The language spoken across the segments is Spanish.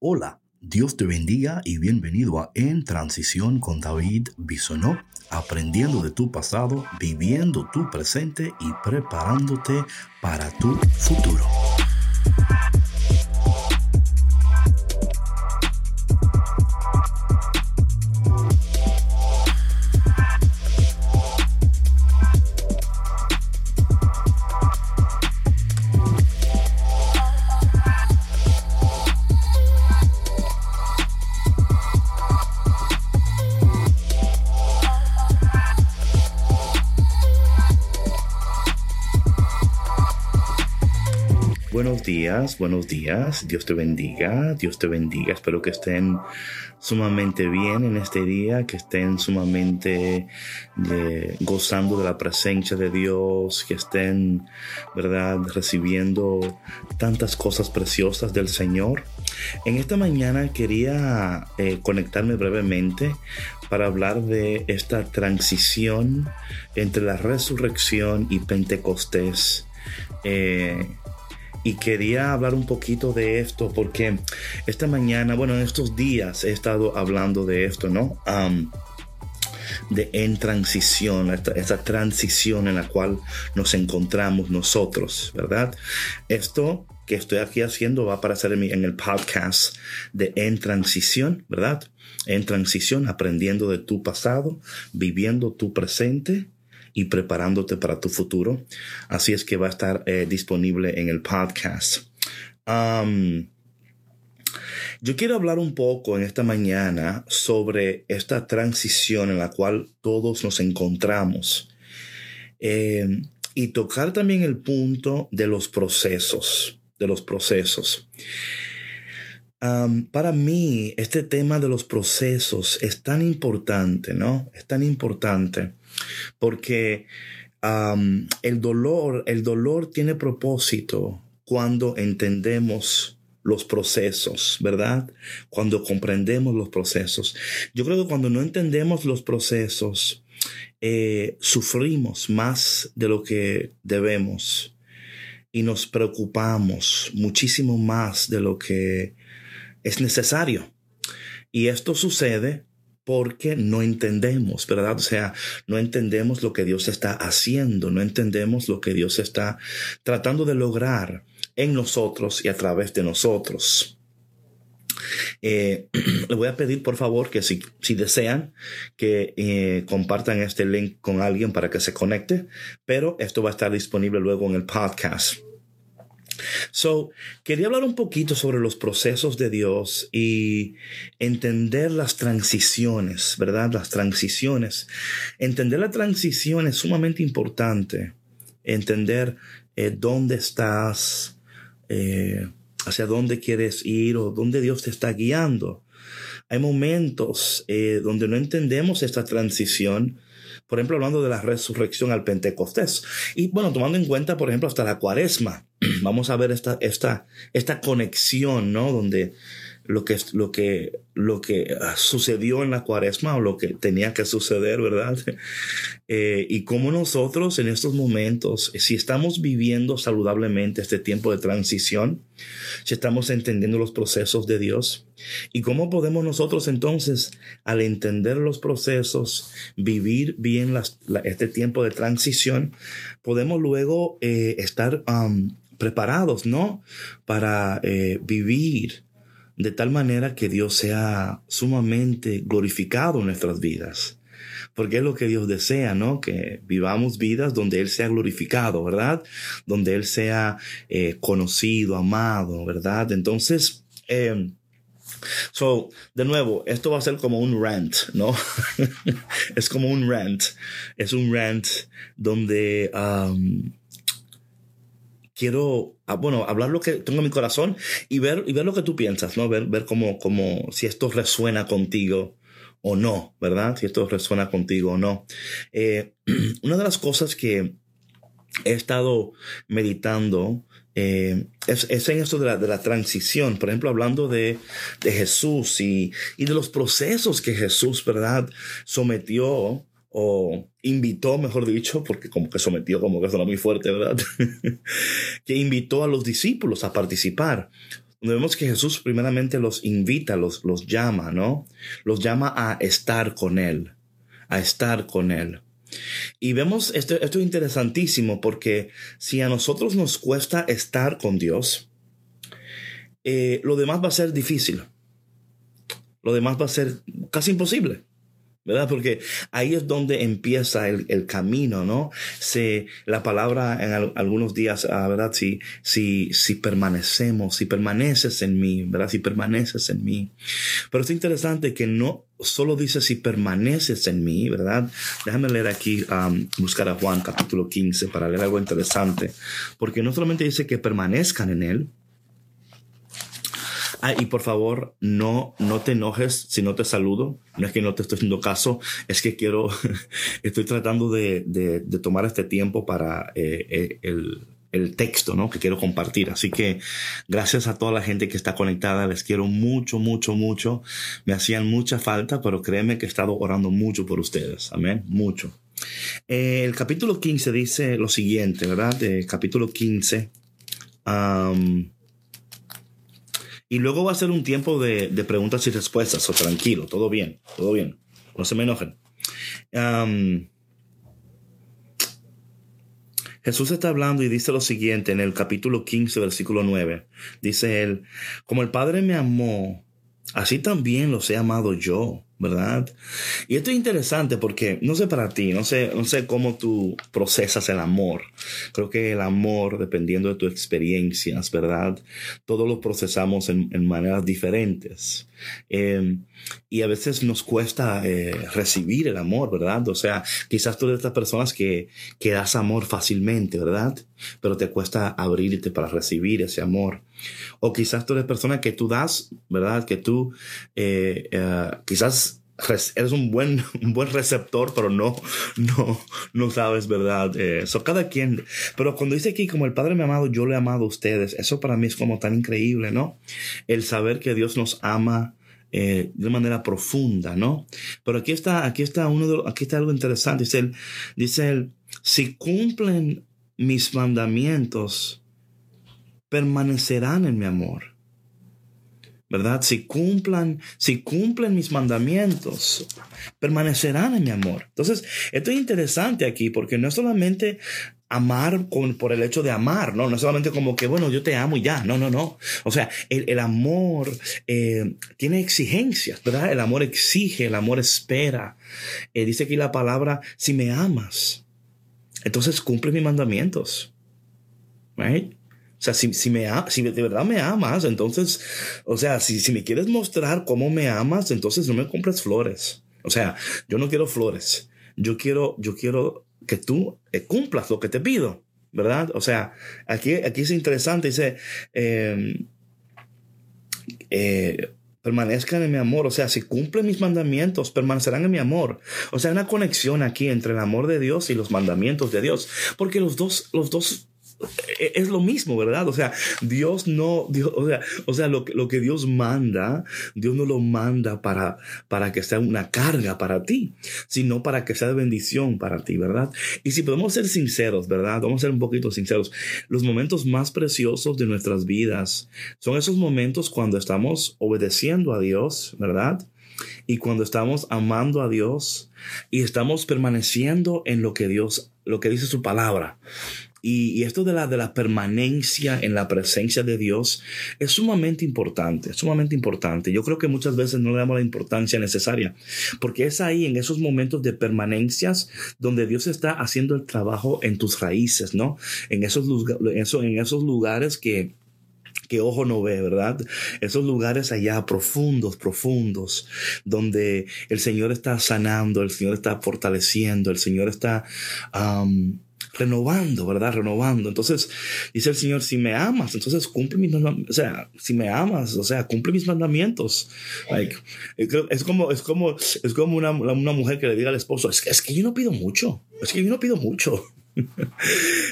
Hola, Dios te bendiga y bienvenido a En Transición con David Bisonó, aprendiendo de tu pasado, viviendo tu presente y preparándote para tu futuro. Buenos días. Dios te bendiga, Dios te bendiga. Espero que estén sumamente bien en este día, que estén sumamente eh, gozando de la presencia de Dios, que estén, ¿verdad?, recibiendo tantas cosas preciosas del Señor. En esta mañana quería eh, conectarme brevemente para hablar de esta transición entre la resurrección y Pentecostés. Eh, y quería hablar un poquito de esto porque esta mañana, bueno, en estos días he estado hablando de esto, ¿no? de en transición, esta, transición en la cual nos encontramos nosotros, ¿verdad? Esto que estoy aquí haciendo va a aparecer en el podcast de En Transición, ¿verdad? En Transición, aprendiendo de tu pasado, viviendo tu presente y preparándote para tu futuro. Así es que va a estar eh, disponible en el podcast. yo quiero hablar un poco en esta mañana sobre esta transición en la cual todos nos encontramos em, y tocar también el punto de los procesos, de los procesos. para mí, este tema de los procesos es tan importante, ¿no? Es tan importante porque el dolor, el dolor tiene propósito cuando entendemos los procesos, ¿verdad? Cuando comprendemos los procesos. Yo creo que cuando no entendemos los procesos, eh, sufrimos más de lo que debemos y nos preocupamos muchísimo más de lo que es necesario. Y esto sucede porque no entendemos, ¿verdad? O sea, no entendemos lo que Dios está haciendo, no entendemos lo que Dios está tratando de lograr en nosotros y a través de nosotros. Eh, le voy a pedir por favor que si, si desean que eh, compartan este link con alguien para que se conecte, pero esto va a estar disponible luego en el podcast. So, quería hablar un poquito sobre los procesos de Dios y entender las transiciones, ¿verdad? Las transiciones. Entender la transición es sumamente importante. Entender eh, dónde estás, eh, hacia dónde quieres ir o dónde Dios te está guiando. Hay momentos eh, donde no entendemos esta transición por ejemplo, hablando de la resurrección al Pentecostés. Y bueno, tomando en cuenta, por ejemplo, hasta la cuaresma, vamos a ver esta, esta, esta conexión, ¿no? Donde lo que, lo que, lo que ah, sucedió en la cuaresma o lo que tenía que suceder, ¿verdad? Eh, y cómo nosotros en estos momentos, si estamos viviendo saludablemente este tiempo de transición, si estamos entendiendo los procesos de Dios, y cómo podemos nosotros entonces, al entender los procesos, vivir bien este tiempo de transición, podemos luego eh, estar preparados, ¿no? Para eh, vivir de tal manera que Dios sea sumamente glorificado en nuestras vidas. Porque es lo que Dios desea, ¿no? Que vivamos vidas donde Él sea glorificado, ¿verdad? Donde Él sea eh, conocido, amado, ¿verdad? Entonces, eh, So, de nuevo, esto va a ser como un rant, ¿no? es como un rant. Es un rant donde um, quiero, ah, bueno, hablar lo que tengo en mi corazón y ver, y ver lo que tú piensas, ¿no? Ver, ver cómo, cómo, si esto resuena contigo o no, ¿verdad? Si esto resuena contigo o no. Eh, una de las cosas que he estado meditando eh, es, en esto de la, de la, transición, por ejemplo, hablando de, de Jesús y, y, de los procesos que Jesús, ¿verdad?, sometió o invitó, mejor dicho, porque como que sometió, como que suena muy fuerte, ¿verdad? que invitó a los discípulos a participar. vemos que Jesús primeramente los invita, los, los llama, ¿no? Los llama a estar con Él, a estar con Él. Y vemos, esto, esto es interesantísimo porque si a nosotros nos cuesta estar con Dios, eh, lo demás va a ser difícil. Lo demás va a ser casi imposible. ¿Verdad? Porque ahí es donde empieza el, el camino, ¿no? Se, la palabra en algunos días, ah, ¿verdad? Si, si, si permanecemos, si permaneces en mí, ¿verdad? Si permaneces en mí. Pero es interesante que no solo dice si permaneces en mí, ¿verdad? Déjame leer aquí, buscar a Juan capítulo 15 para leer algo interesante, porque no solamente dice que permanezcan en él, Ah, y por favor, no, no te enojes si no te saludo. No es que no te estoy haciendo caso, es que quiero, estoy tratando de, de, de tomar este tiempo para eh, eh, el, el texto, ¿no? Que quiero compartir. Así que gracias a toda la gente que está conectada. Les quiero mucho, mucho, mucho. Me hacían mucha falta, pero créeme que he estado orando mucho por ustedes. Amén. Mucho. Eh, el capítulo 15 dice lo siguiente, ¿verdad? El capítulo 15. Y luego va a ser un tiempo de, preguntas y respuestas, o tranquilo, todo bien, todo bien, no se me enojen. Jesús está hablando y dice lo siguiente en el capítulo 15, versículo 9. Dice él, como el Padre me amó, así también los he amado yo. ¿Verdad? Y esto es interesante porque no sé para ti, no sé, no sé cómo tú procesas el amor. Creo que el amor, dependiendo de tus experiencias, ¿verdad? Todos lo procesamos en, maneras diferentes. Em, y a veces nos cuesta eh, recibir el amor, ¿verdad? O sea, quizás tú eres de estas personas que, que das amor fácilmente, ¿verdad? Pero te cuesta abrirte para recibir ese amor. O quizás tú eres persona que tú das, ¿verdad? Que tú eh, eh, quizás eres un buen, un buen receptor, pero no, no, no sabes, ¿verdad? Eso cada quien. Pero cuando dice aquí, como el Padre me ha amado, yo le he amado a ustedes, eso para mí es como tan increíble, ¿no? El saber que Dios nos ama eh, de manera profunda, ¿no? Pero aquí está, aquí está uno de, aquí está algo interesante. Dice él, dice él, si cumplen mis mandamientos, permanecerán en mi amor. ¿Verdad? Si cumplan, si cumplen mis mandamientos, permanecerán en mi amor. Entonces, esto es interesante aquí porque no es solamente amar por el hecho de amar, ¿no? No es solamente como que, bueno, yo te amo y ya, no, no, no. O sea, el, amor eh, tiene exigencias, ¿verdad? El amor exige, el amor espera. Eh, dice aquí la palabra, si me amas, entonces cumple mis mandamientos. Right? O sea, si, si, me, si de verdad me amas, entonces, o sea, si, si me quieres mostrar cómo me amas, entonces no me compres flores. O sea, yo no quiero flores. Yo quiero, yo quiero que tú eh, cumplas lo que te pido, ¿verdad? O sea, aquí, aquí es interesante, dice, em, eh, permanezcan en mi amor, o sea, si cumplen mis mandamientos, permanecerán en mi amor. O sea, hay una conexión aquí entre el amor de Dios y los mandamientos de Dios, porque los dos, los dos es lo mismo, ¿verdad? O sea, Dios no, Dios, o sea, o sea lo, lo, que Dios manda, Dios no lo manda para, para que sea una carga para ti, sino para que sea de bendición para ti, ¿verdad? Y si podemos ser sinceros, ¿verdad? Vamos a ser un poquito sinceros. Los momentos más preciosos de nuestras vidas son esos momentos cuando estamos obedeciendo a Dios, ¿verdad? Y cuando estamos amando a Dios y estamos permaneciendo en lo que Dios, lo que dice su palabra. Y, esto de la, de la permanencia en la presencia de Dios es sumamente importante, sumamente importante. Yo creo que muchas veces no le damos la importancia necesaria, porque es ahí, en esos momentos de permanencias, donde Dios está haciendo el trabajo en tus raíces, ¿no? En esos, en esos lugares que, que ojo no ve, ¿verdad? Esos lugares allá profundos, profundos, donde el Señor está sanando, el Señor está fortaleciendo, el Señor está renovando, ¿verdad? Renovando. Entonces, dice el Señor, si me amas, entonces cumple mis mandamientos. O sea, si me amas, o sea, cumple mis mandamientos. es como, es como, es como una, una, mujer que le diga al esposo, es que, es que yo no pido mucho, es que yo no pido mucho.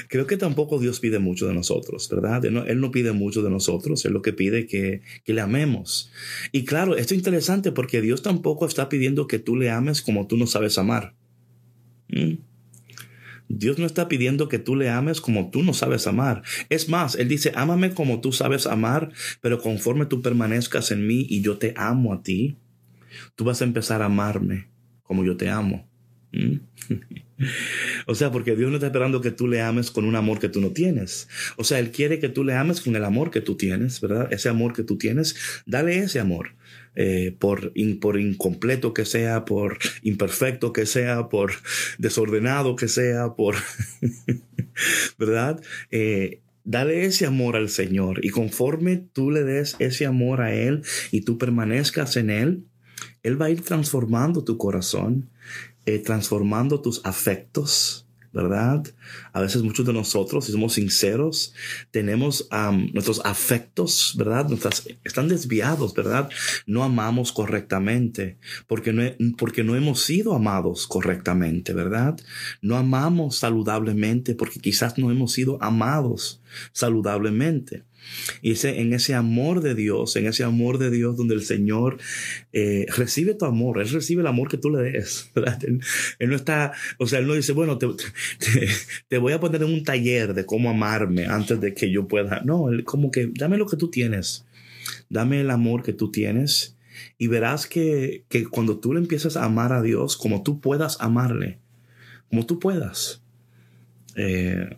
Creo que tampoco Dios pide mucho de nosotros, ¿verdad? Él no, él no, pide mucho de nosotros, Él lo que pide que, que le amemos. Y claro, esto es interesante porque Dios tampoco está pidiendo que tú le ames como tú no sabes amar. ¿Mm? Dios no está pidiendo que tú le ames como tú no sabes amar. Es más, Él dice, ámame como tú sabes amar, pero conforme tú permanezcas en mí y yo te amo a ti, tú vas a empezar a amarme como yo te amo. ¿Mm? o sea, porque Dios no está esperando que tú le ames con un amor que tú no tienes. O sea, Él quiere que tú le ames con el amor que tú tienes, ¿verdad? Ese amor que tú tienes, dale ese amor. Eh, por, por incompleto que sea, por imperfecto que sea, por desordenado que sea, por, ¿verdad? Eh, dale ese amor al Señor y conforme tú le des ese amor a Él y tú permanezcas en Él, Él va a ir transformando tu corazón, eh, transformando tus afectos, ¿verdad? A veces muchos de nosotros, si somos sinceros, tenemos nuestros afectos, ¿verdad? Nuestras, están desviados, ¿verdad? No amamos correctamente porque no, porque no hemos sido amados correctamente, ¿verdad? No amamos saludablemente porque quizás no hemos sido amados saludablemente. Y ese, en ese amor de Dios, en ese amor de Dios donde el Señor eh, recibe tu amor, Él recibe el amor que tú le des. Él, no está, o sea, Él no dice, bueno, te, te, voy a poner en un taller de cómo amarme antes de que yo pueda. No, Él como que dame lo que tú tienes, dame el amor que tú tienes y verás que, que cuando tú le empiezas a amar a Dios, como tú puedas amarle, como tú puedas. Eh,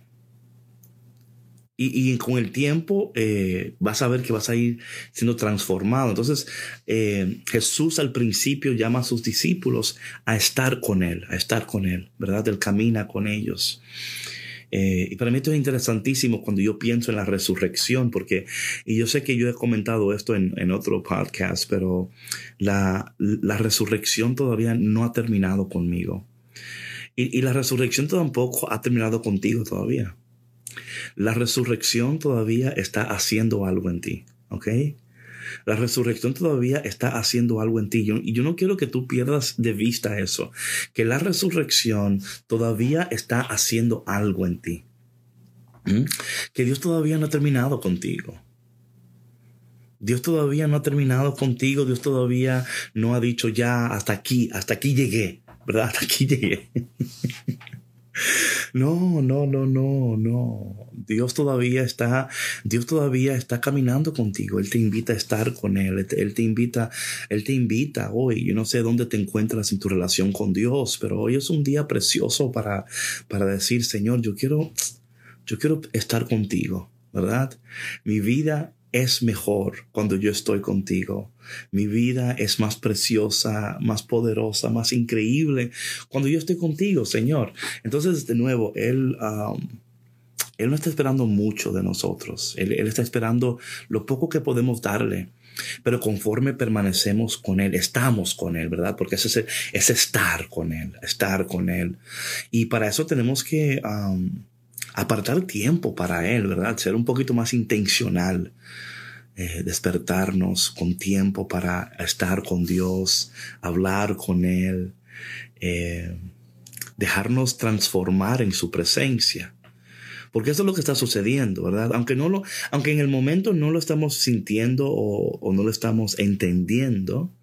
y, con el tiempo eh, vas a ver que vas a ir siendo transformado. Entonces eh, Jesús al principio llama a sus discípulos a estar con Él, a estar con Él, ¿verdad? Él camina con ellos. Eh, y para mí esto es interesantísimo cuando yo pienso en la resurrección, porque, y yo sé que yo he comentado esto en, en otro podcast, pero la, la, resurrección todavía no ha terminado conmigo. Y, y la resurrección tampoco ha terminado contigo todavía. La resurrección todavía está haciendo algo en ti, ¿ok? La resurrección todavía está haciendo algo en ti. y yo no quiero que tú pierdas de vista eso, que la resurrección todavía está haciendo algo en ti. Que Dios todavía no ha terminado contigo. Dios todavía no ha terminado contigo, Dios todavía no ha dicho ya hasta aquí, hasta aquí llegué, ¿verdad? Hasta aquí llegué. No, no, no, no, no. Dios todavía está, Dios todavía está caminando contigo. Él te invita a estar con Él. Él te invita, Él te invita hoy. Yo no sé dónde te encuentras en tu relación con Dios, pero hoy es un día precioso para, para decir, Señor, yo quiero, yo quiero estar contigo, ¿verdad? Mi vida es mejor cuando yo estoy contigo. Mi vida es más preciosa, más poderosa, más increíble cuando yo estoy contigo, Señor. Entonces, de nuevo, Él, um, él no está esperando mucho de nosotros. Él, está esperando lo poco que podemos darle. Pero conforme permanecemos con Él, estamos con Él, ¿verdad? Porque es, es estar con Él, estar con Él. Y para eso tenemos que um, apartar tiempo para Él, ¿verdad? Ser un poquito más intencional. Eh, despertarnos con tiempo para estar con Dios, hablar con Él, eh, dejarnos transformar en su presencia. Porque eso es lo que está sucediendo, ¿verdad? Aunque, no lo, aunque en el momento no lo estamos sintiendo o, o no lo estamos entendiendo,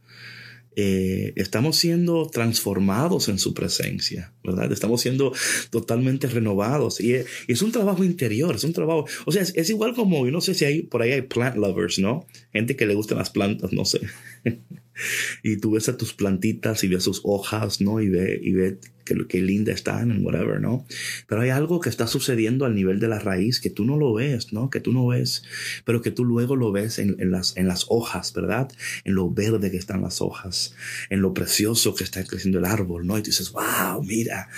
eh, estamos siendo transformados en su presencia, ¿verdad? Estamos siendo totalmente renovados y, es un trabajo interior, es un trabajo, o sea, es, igual como, yo no sé si hay, por ahí hay plant lovers, ¿no? Gente que le gustan las plantas, no sé. y tú ves a tus plantitas y ves sus hojas, ¿no? Y ve, y ve que, linda están en whatever, ¿no? Pero hay algo que está sucediendo al nivel de la raíz que tú no lo ves, ¿no? Que tú no ves, pero que tú luego lo ves en, las, en las hojas, ¿verdad? En lo verde que están las hojas, en lo precioso que está creciendo el árbol, ¿no? Y tú dices, wow, mira,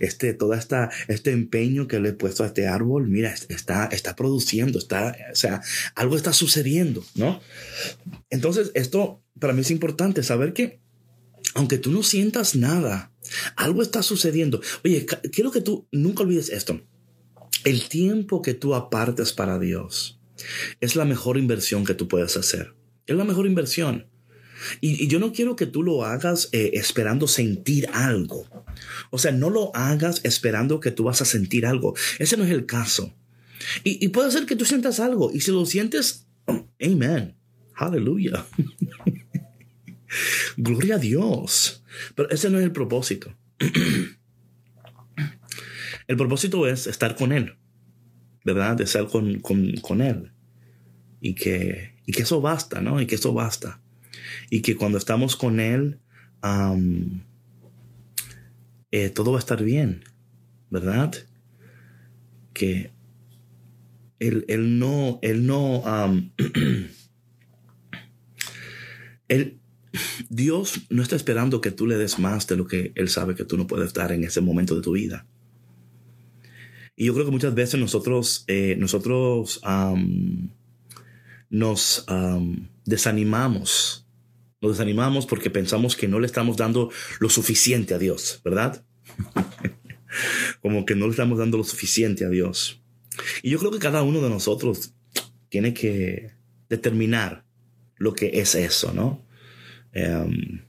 este, toda esta, este empeño que le he puesto a este árbol, mira, está, está produciendo, está, o sea, algo está sucediendo, ¿no? Entonces, esto para mí es importante saber que aunque tú no sientas nada, algo está sucediendo. Oye, quiero que tú nunca olvides esto. El tiempo que tú apartes para Dios es la mejor inversión que tú puedes hacer. Es la mejor inversión. Y, yo no quiero que tú lo hagas eh, esperando sentir algo. O sea, no lo hagas esperando que tú vas a sentir algo. Ese no es el caso. Y, y puede ser que tú sientas algo. Y si lo sientes, oh, amen. Aleluya. Gloria a Dios. Pero ese no es el propósito. el propósito es estar con Él, ¿verdad? De estar con, con, Él. Y que, y que eso basta, ¿no? Y que eso basta. Y que cuando estamos con Él, eh, todo va a estar bien, ¿verdad? Que él no, Él no, él, Dios no está esperando que tú le des más de lo que Él sabe que tú no puedes dar en ese momento de tu vida. Y yo creo que muchas veces nosotros, eh, nosotros nos desanimamos. Nos desanimamos porque pensamos que no le estamos dando lo suficiente a Dios, ¿verdad? Como que no le estamos dando lo suficiente a Dios. Y yo creo que cada uno de nosotros tiene que determinar lo que es eso, ¿no? Em,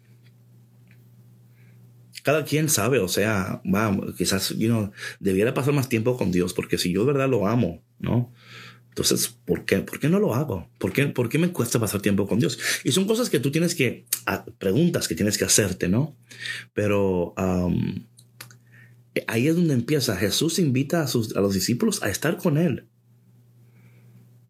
cada quien sabe, o sea, quizás, you know, debiera pasar más tiempo con Dios, porque si yo de verdad lo amo, ¿no? Entonces, ¿por qué? ¿Por qué no lo hago? ¿Por qué, ¿Por qué me cuesta pasar tiempo con Dios? Y son cosas que tú tienes que, ah, preguntas que tienes que hacerte, ¿no? Pero ahí es donde empieza. Jesús invita a, sus, a los discípulos a estar con Él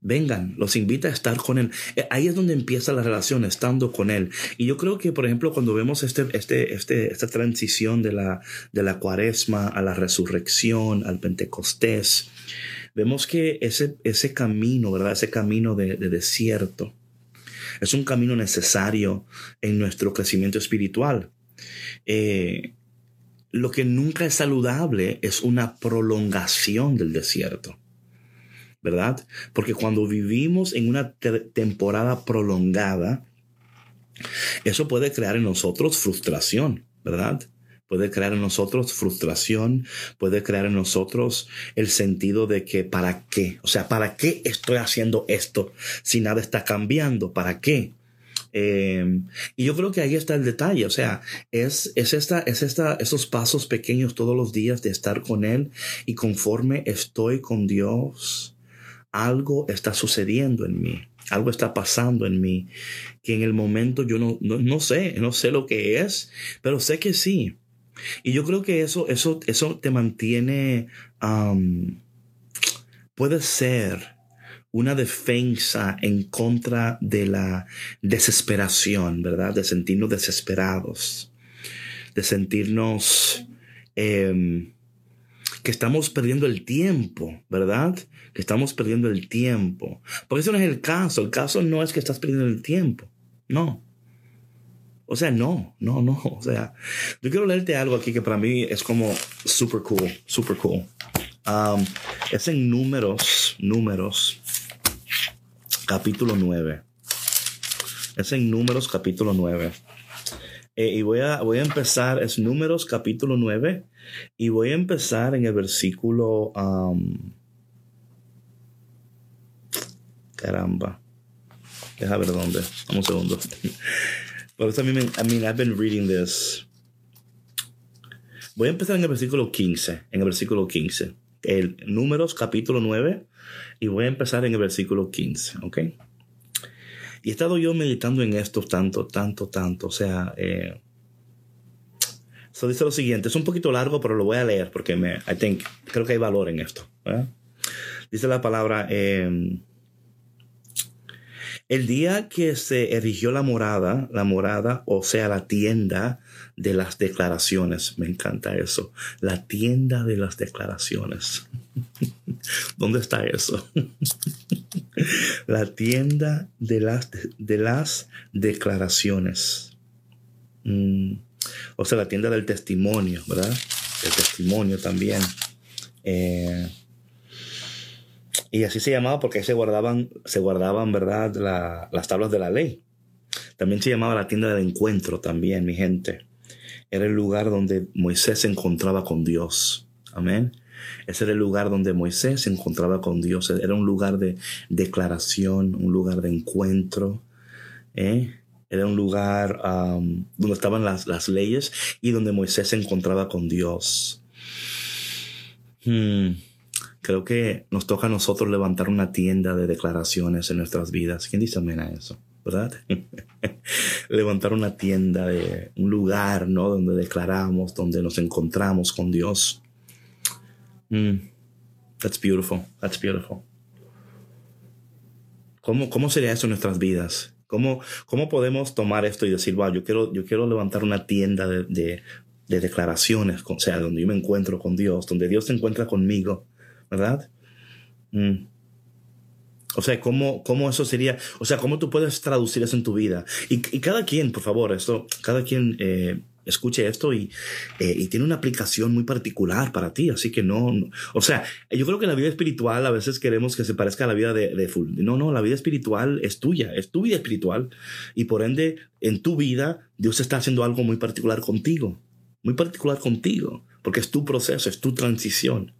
vengan, los invita a estar con Él. Eh, ahí es donde empieza la relación, estando con Él. Y yo creo que, por ejemplo, cuando vemos este, este, este, esta transición de la, de la cuaresma a la resurrección, al Pentecostés, vemos que ese, ese camino, ¿verdad? Ese camino de, desierto es un camino necesario en nuestro crecimiento espiritual. Eh, lo que nunca es saludable es una prolongación del desierto. ¿Verdad? Porque cuando vivimos en una temporada prolongada, eso puede crear en nosotros frustración, ¿verdad? Puede crear en nosotros frustración, puede crear en nosotros el sentido de que ¿para qué? O sea, ¿para qué estoy haciendo esto si nada está cambiando? ¿Para qué? Em, y yo creo que ahí está el detalle, o sea, es, es, esta, es esta, esos pasos pequeños todos los días de estar con Él y conforme estoy con Dios, algo está sucediendo en mí, algo está pasando en mí, que en el momento yo no, no, sé, no sé lo que es, pero sé que sí. Y yo creo que eso, eso, eso te mantiene, puede ser una defensa en contra de la desesperación, ¿verdad? De sentirnos desesperados, de sentirnos em, que estamos perdiendo el tiempo, ¿verdad? Que estamos perdiendo el tiempo. Porque eso no es el caso. El caso no es que estás perdiendo el tiempo. No. O sea, no, no, no. O sea, yo quiero leerte algo aquí que para mí es como super cool, super cool. Um, es en números, números, capítulo 9. Es en números, capítulo 9. Eh, y voy a, voy a empezar, es números, capítulo 9 y voy a empezar en el versículo... caramba. Deja ver dónde. un segundo. Por eso a mí, I mean, I've been reading this. Voy a empezar en el versículo 15. En el versículo 15. El Números capítulo 9. Y voy a empezar en el versículo 15. ¿Ok? Y he estado yo meditando en esto tanto, tanto, tanto. O sea, eh, eso dice lo siguiente, es un poquito largo, pero lo voy a leer porque me, I think, creo que hay valor en esto. Dice la palabra, em, el día que se erigió la morada, la morada, o sea, la tienda de las declaraciones, me encanta eso, la tienda de las declaraciones. ¿Dónde está eso? la tienda de las, de las declaraciones. Mm o sea, la tienda del testimonio, ¿verdad? El testimonio también. Eh, y así se llamaba porque ahí se guardaban, se guardaban, ¿verdad? las tablas de la ley. También se llamaba la tienda del encuentro también, mi gente. Era el lugar donde Moisés se encontraba con Dios. Amén. Ese era el lugar donde Moisés se encontraba con Dios. Era un lugar de declaración, un lugar de encuentro. ¿eh? Era un lugar donde estaban las, las, leyes y donde Moisés se encontraba con Dios. Hmm. Creo que nos toca a nosotros levantar una tienda de declaraciones en nuestras vidas. ¿Quién dice amén a eso? ¿Verdad? levantar una tienda de un lugar, ¿no? Donde declaramos, donde nos encontramos con Dios. Mm. That's beautiful. That's beautiful. ¿Cómo, ¿Cómo sería eso en nuestras vidas? ¿Cómo, ¿Cómo podemos tomar esto y decir, wow, yo quiero, yo quiero levantar una tienda de, de, de declaraciones, o sea, donde yo me encuentro con Dios, donde Dios se encuentra conmigo, ¿verdad? Mm. O sea, ¿cómo, ¿cómo eso sería? O sea, ¿cómo tú puedes traducir eso en tu vida? Y, y cada quien, por favor, esto, cada quien eh, escuche esto y, eh, y, tiene una aplicación muy particular para ti. Así que no, o sea, yo creo que la vida espiritual a veces queremos que se parezca a la vida de, de full. No, no, la vida espiritual es tuya, es tu vida espiritual. Y por ende, en tu vida, Dios está haciendo algo muy particular contigo. Muy particular contigo. Porque es tu proceso, es tu transición.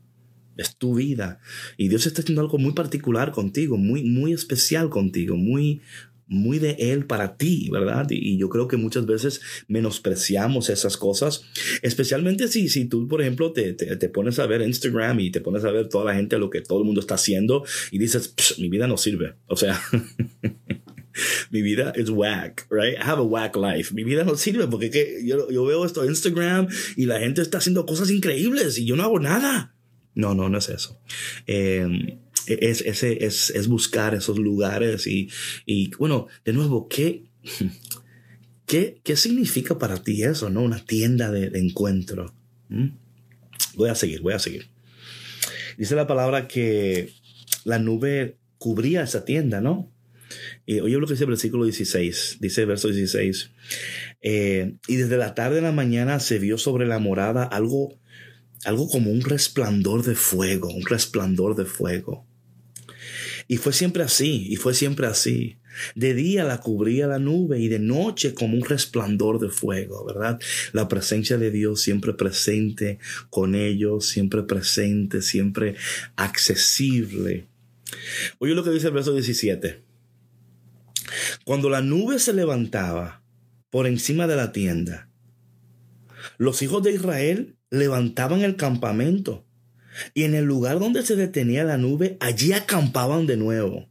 Es tu vida. Y Dios está haciendo algo muy particular contigo, muy, muy especial contigo, muy, muy de Él para ti, ¿verdad? Y, yo creo que muchas veces menospreciamos esas cosas, especialmente si, si tú, por ejemplo, te, te, pones a ver Instagram y te pones a ver toda la gente, lo que todo el mundo está haciendo y dices, mi vida no sirve. O sea, mi vida es whack, right? I have a whack life. Mi vida no sirve porque yo, yo veo esto en Instagram y la gente está haciendo cosas increíbles y yo no hago nada. No, no, no es eso. Eh, es, es, es, buscar esos lugares y, y, bueno, de nuevo, ¿qué, qué, qué significa para ti eso, no? Una tienda de, encuentro. ¿Mm? Voy a seguir, voy a seguir. Dice la palabra que la nube cubría esa tienda, ¿no? Y oye lo que dice el versículo 16, dice el verso 16, eh, y desde la tarde de la mañana se vio sobre la morada algo, algo como un resplandor de fuego, un resplandor de fuego. Y fue siempre así, y fue siempre así. De día la cubría la nube y de noche como un resplandor de fuego, ¿verdad? La presencia de Dios siempre presente con ellos, siempre presente, siempre accesible. Oye lo que dice el verso 17. Cuando la nube se levantaba por encima de la tienda, los hijos de Israel levantaban el campamento y en el lugar donde se detenía la nube, allí acampaban de nuevo.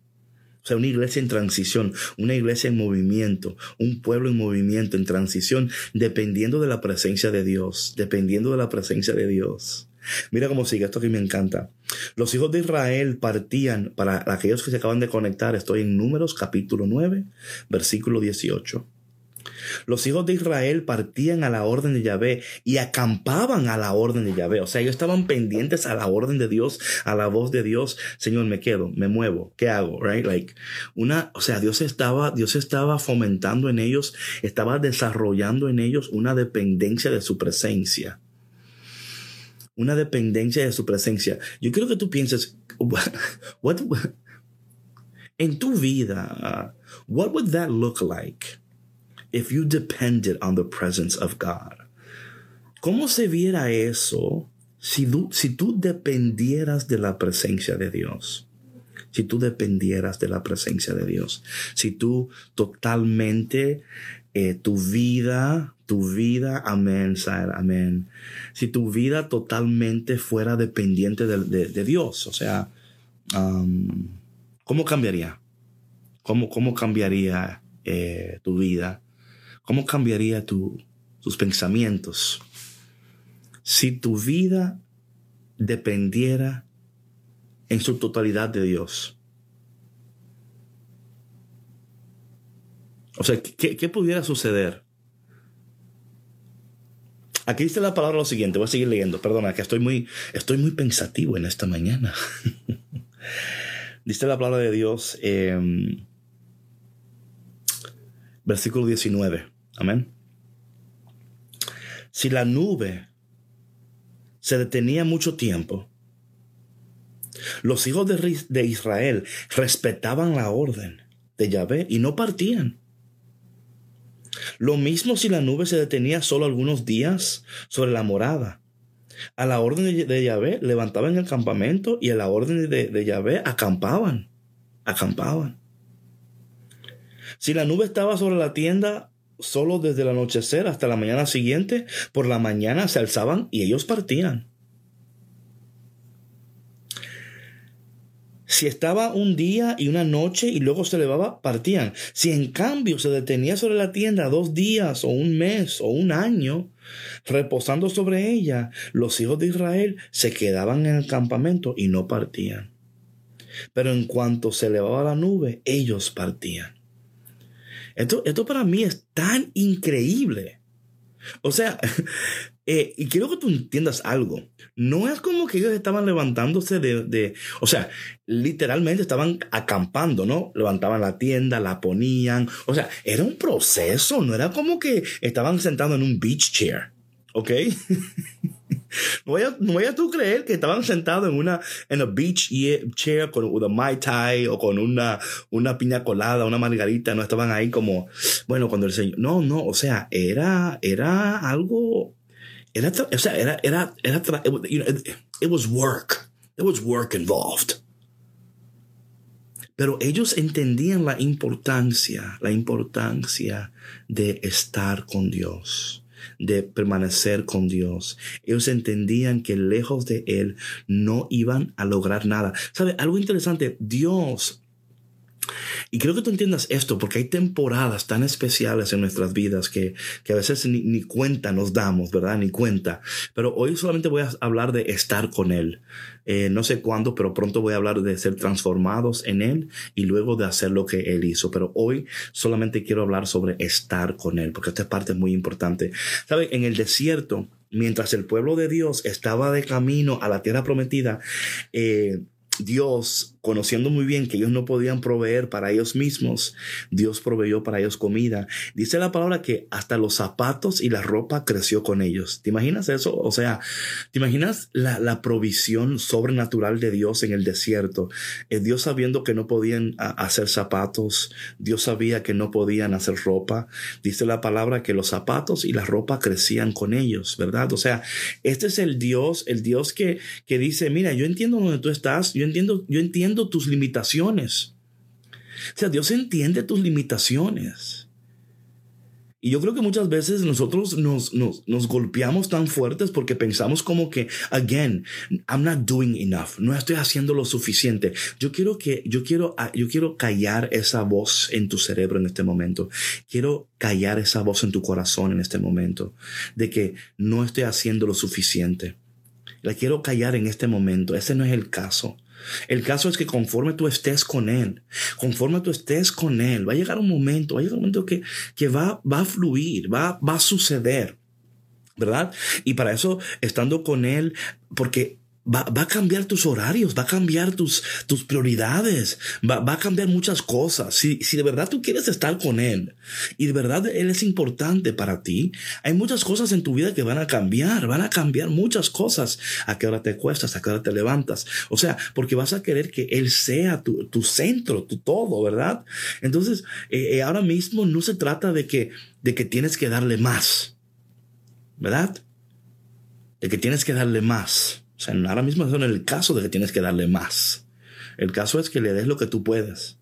O sea, una iglesia en transición, una iglesia en movimiento, un pueblo en movimiento, en transición, dependiendo de la presencia de Dios, dependiendo de la presencia de Dios. Mira cómo sigue, esto que me encanta. Los hijos de Israel partían, para aquellos que se acaban de conectar, estoy en Números capítulo 9, versículo 18. Los hijos de Israel partían a la orden de Yahvé y acampaban a la orden de Yahvé. O sea, ellos estaban pendientes a la orden de Dios, a la voz de Dios. Señor, me quedo, me muevo, ¿qué hago? Right? Like, una, o sea, Dios estaba, Dios estaba fomentando en ellos, estaba desarrollando en ellos una dependencia de su presencia. Una dependencia de su presencia. Yo quiero que tú pienses, what, en tu vida, what would that look like? If you depended on the presence of God. ¿Cómo se viera eso si tú, dependieras de la presencia de Dios? Si tú dependieras de la presencia de Dios. Si tú totalmente, eh, tu vida, tu vida, amén, amén. Si tu vida totalmente fuera dependiente de, de, Dios. O sea, um, ¿cómo cambiaría? ¿Cómo, cómo cambiaría eh, tu vida? ¿Cómo cambiaría tu, tus pensamientos si tu vida dependiera en su totalidad de Dios? O sea, ¿qué, qué pudiera suceder? Aquí dice la palabra lo siguiente, voy a seguir leyendo, perdona, que estoy muy, estoy muy pensativo en esta mañana. dice la palabra de Dios, eh, versículo 19. Amén. Si la nube se detenía mucho tiempo, los hijos de, Israel respetaban la orden de Yahvé y no partían. Lo mismo si la nube se detenía solo algunos días sobre la morada. A la orden de, Yahvé levantaban el campamento y a la orden de, de Yahvé acampaban. Acampaban. Si la nube estaba sobre la tienda, solo desde el anochecer hasta la mañana siguiente, por la mañana se alzaban y ellos partían. Si estaba un día y una noche y luego se elevaba, partían. Si en cambio se detenía sobre la tienda dos días o un mes o un año, reposando sobre ella, los hijos de Israel se quedaban en el campamento y no partían. Pero en cuanto se elevaba la nube, ellos partían. Esto, esto para mí es tan increíble. O sea, eh, y quiero que tú entiendas algo. No es como que ellos estaban levantándose de, de, o sea, literalmente estaban acampando, ¿no? Levantaban la tienda, la ponían. O sea, era un proceso, no era como que estaban sentados en un beach chair, ¿ok? No vayas, a tú creer que estaban sentados en una en a beach chair con un Mai Tai o con una, una piña colada, una margarita, no estaban ahí como, bueno, cuando el Señor, no, no, o sea, era, era algo, era, o sea, era, era, era, it was work, there was work involved. Pero ellos entendían la importancia, la importancia de estar con Dios de permanecer con Dios. Ellos entendían que lejos de Él no iban a lograr nada. ¿Sabe? Algo interesante, Dios y creo que tú entiendas esto, porque hay temporadas tan especiales en nuestras vidas que, que a veces ni, ni, cuenta nos damos, ¿verdad? Ni cuenta. Pero hoy solamente voy a hablar de estar con Él. Eh, no sé cuándo, pero pronto voy a hablar de ser transformados en Él y luego de hacer lo que Él hizo. Pero hoy solamente quiero hablar sobre estar con Él, porque esta parte es muy importante. ¿Sabe? En el desierto, mientras el pueblo de Dios estaba de camino a la tierra prometida, eh, Dios, conociendo muy bien que ellos no podían proveer para ellos mismos, Dios proveyó para ellos comida. Dice la palabra que hasta los zapatos y la ropa creció con ellos. ¿Te imaginas eso? O sea, ¿te imaginas la, la provisión sobrenatural de Dios en el desierto? Eh, Dios sabiendo que no podían hacer zapatos, Dios sabía que no podían hacer ropa. Dice la palabra que los zapatos y la ropa crecían con ellos, ¿verdad? O sea, este es el Dios, el Dios que, que dice, mira, yo entiendo donde tú estás, yo entiendo, yo entiendo tus limitaciones. O sea, Dios entiende tus limitaciones. Y yo creo que muchas veces nosotros nos, nos, nos, golpeamos tan fuertes porque pensamos como que, again, I'm not doing enough, no estoy haciendo lo suficiente. Yo quiero que, yo quiero, ah, yo quiero callar esa voz en tu cerebro en este momento. Quiero callar esa voz en tu corazón en este momento de que no estoy haciendo lo suficiente. La quiero callar en este momento. Ese no es el caso. El caso es que conforme tú estés con Él, conforme tú estés con Él, va a llegar un momento, va a llegar un momento que, que va, va a fluir, va, va a suceder. ¿verdad? Y para eso, estando con Él, porque Va, va, a cambiar tus horarios, va a cambiar tus, tus prioridades, va, va, a cambiar muchas cosas. Si, si de verdad tú quieres estar con Él y de verdad Él es importante para ti, hay muchas cosas en tu vida que van a cambiar, van a cambiar muchas cosas. A qué hora te cuestas, a qué hora te levantas. O sea, porque vas a querer que Él sea tu, tu centro, tu todo, ¿verdad? Entonces, eh, eh ahora mismo no se trata de que, de que tienes que darle más, ¿verdad? De que tienes que darle más. O sea, ahora mismo es el caso de que tienes que darle más. El caso es que le des lo que tú puedes.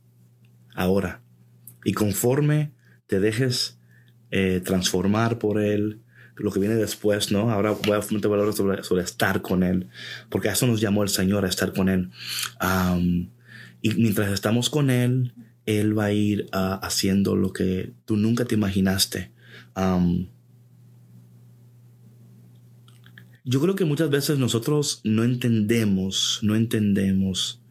Ahora. Y conforme te dejes eh, transformar por él, lo que viene después, ¿no? Ahora voy a hablar sobre, sobre estar con él, porque a eso nos llamó el Señor, a estar con él. y mientras estamos con él, él va a ir uh, haciendo lo que tú nunca te imaginaste. Yo creo que muchas veces nosotros no entendemos, no entendemos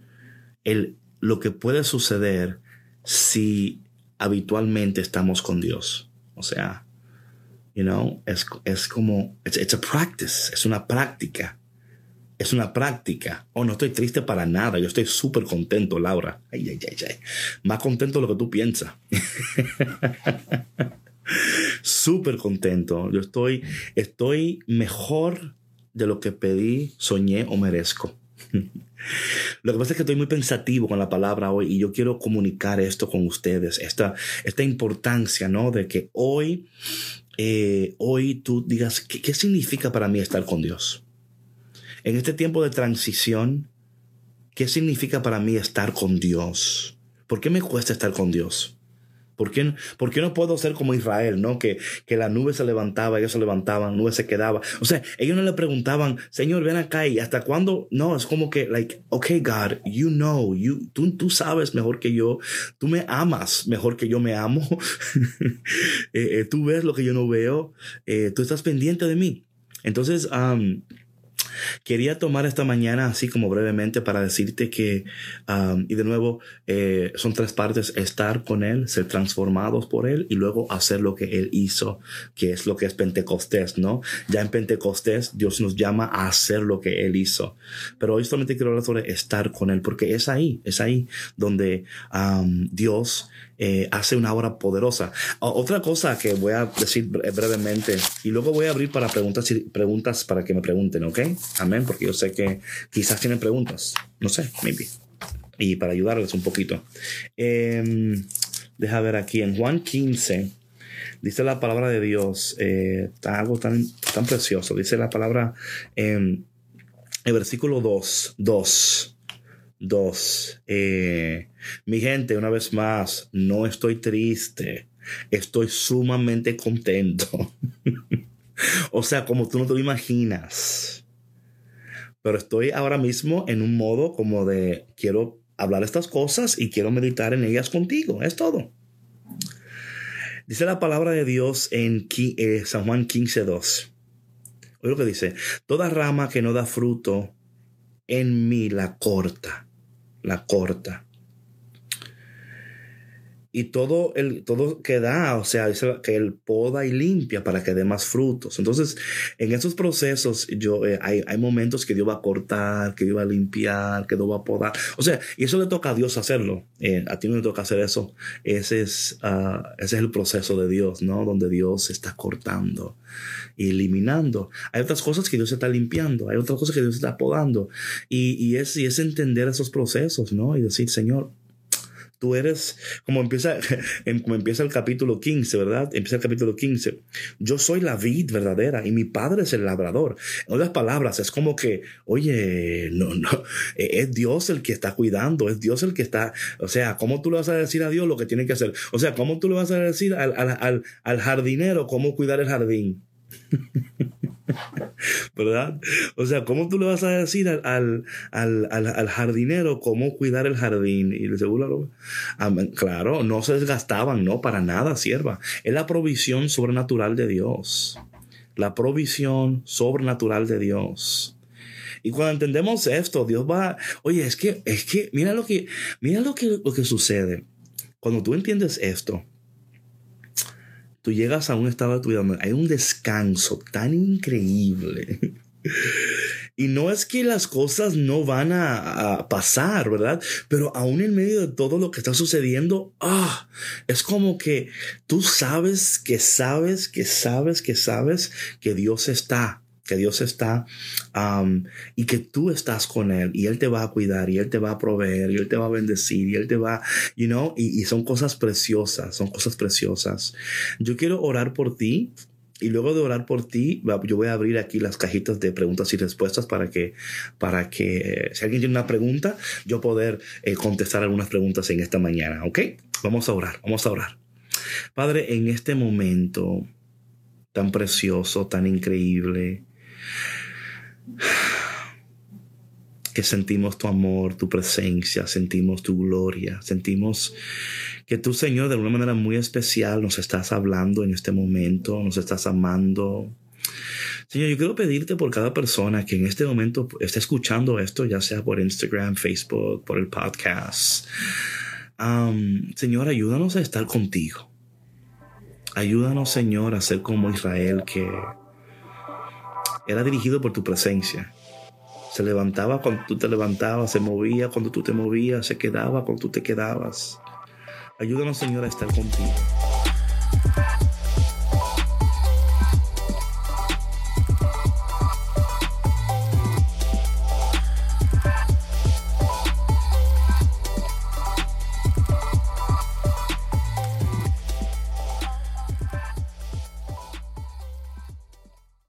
el, lo que puede suceder si habitualmente estamos con Dios. O sea, you know, es, es como, it's, a practice, es una práctica. Es una práctica. Oh, no estoy triste para nada. Yo estoy súper contento, Laura. Ay, ay, ay, ay. Más contento de lo que tú piensas. súper contento. Yo estoy, estoy mejor de lo que pedí, soñé o merezco. Lo que pasa es que estoy muy pensativo con la palabra hoy y yo quiero comunicar esto con ustedes, esta, esta importancia, ¿no? De que hoy, eh, hoy tú digas, ¿qué, ¿qué significa para mí estar con Dios? En este tiempo de transición, ¿qué significa para mí estar con Dios? ¿Por qué me cuesta estar con Dios? ¿Por qué, ¿Por qué, no puedo ser como Israel, no? Que, que la nube se levantaba, ellos se levantaban, nube se quedaba. O sea, ellos no le preguntaban, Señor, ven acá y hasta cuándo. No, es como que, like, okay, God, you know, you, tú, tú sabes mejor que yo, tú me amas mejor que yo me amo, eh, eh, tú ves lo que yo no veo, eh, tú estás pendiente de mí. Entonces, um, Quería tomar esta mañana así como brevemente para decirte que, y de nuevo, eh, son tres partes, estar con Él, ser transformados por Él y luego hacer lo que Él hizo, que es lo que es Pentecostés, ¿no? Ya en Pentecostés Dios nos llama a hacer lo que Él hizo. Pero hoy solamente quiero hablar sobre estar con Él, porque es ahí, es ahí donde Dios eh, hace una obra poderosa. otra cosa que voy a decir brevemente y luego voy a abrir para preguntas, preguntas para que me pregunten, ¿ok? Amén, porque yo sé que quizás tienen preguntas, no sé, maybe. Y para ayudarles un poquito. Eh, deja ver aquí en Juan 15. Dice la palabra de Dios, eh, algo tan, tan precioso. Dice la palabra en el versículo 2, 2. 2. Eh, mi gente, una vez más, no estoy triste. Estoy sumamente contento. o sea, como tú no te lo imaginas. Pero estoy ahora mismo en un modo como de quiero hablar estas cosas y quiero meditar en ellas contigo. Es todo. Dice la palabra de Dios en eh, San Juan 15, 2. Oye lo que dice. Toda rama que no da fruto en mí la corta la corta. Y todo, el, todo que da, o sea, que él poda y limpia para que dé más frutos. Entonces, en esos procesos, yo, eh, hay, hay, momentos que Dios va a cortar, que Dios va a limpiar, que Dios va a podar. O sea, y eso le toca a Dios hacerlo. Eh, a ti no le toca hacer eso. Ese es, ah, ese es el proceso de Dios, ¿no? Donde Dios está cortando y eliminando. Hay otras cosas que Dios está limpiando, hay otras cosas que Dios está podando. Y, y, es, y es entender esos procesos, ¿no? Y decir, Señor, Tú eres, como empieza, empieza el capítulo 15, ¿verdad? Empieza el capítulo 15. Yo soy la vid verdadera y mi padre es el labrador. En otras palabras, es como que, oye, no, no, e, es Dios el que está cuidando, es Dios el que está, o sea, ¿cómo tú le vas a decir a Dios lo que tiene que hacer? O sea, ¿cómo tú le vas a decir al, al, al jardinero cómo cuidar el jardín? ¿Verdad? O sea, ¿cómo tú le vas a decir al, al, jardinero cómo cuidar el jardín? Y le seguro, claro, no se desgastaban, no, para nada, sierva. Es la provisión sobrenatural de Dios. La provisión sobrenatural de Dios. Y cuando entendemos esto, Dios va, oye, es que, es que, mira lo que, mira lo que, lo que sucede. Cuando tú entiendes esto, tú llegas a un estado de tu vida hay un descanso tan increíble. Y no es que las cosas no van a, pasar, ¿verdad? Pero aún en medio de todo lo que está sucediendo, ah, es como que tú sabes que sabes que sabes que sabes que Dios está que Dios está y que tú estás con Él y Él te va a cuidar y Él te va a proveer y Él te va a bendecir y Él te va, you know, y, son cosas preciosas, son cosas preciosas. Yo quiero orar por ti. Y luego de orar por ti, yo voy a abrir aquí las cajitas de preguntas y respuestas para que, para que si alguien tiene una pregunta, yo poder eh, contestar algunas preguntas en esta mañana. ¿Ok? Vamos a orar, vamos a orar. Padre, en este momento tan precioso, tan increíble, que sentimos tu amor, tu presencia, sentimos tu gloria, sentimos que tú, Señor, de una manera muy especial nos estás hablando en este momento, nos estás amando. Señor, yo quiero pedirte por cada persona que en este momento esté escuchando esto, ya sea por Instagram, Facebook, por el podcast. Señor, ayúdanos a estar contigo. Ayúdanos, Señor, a ser como Israel que era dirigido por tu presencia. Se levantaba cuando tú te levantabas, se movía cuando tú te movías, se quedaba cuando tú te quedabas. Ayúdanos, Señor, a estar contigo.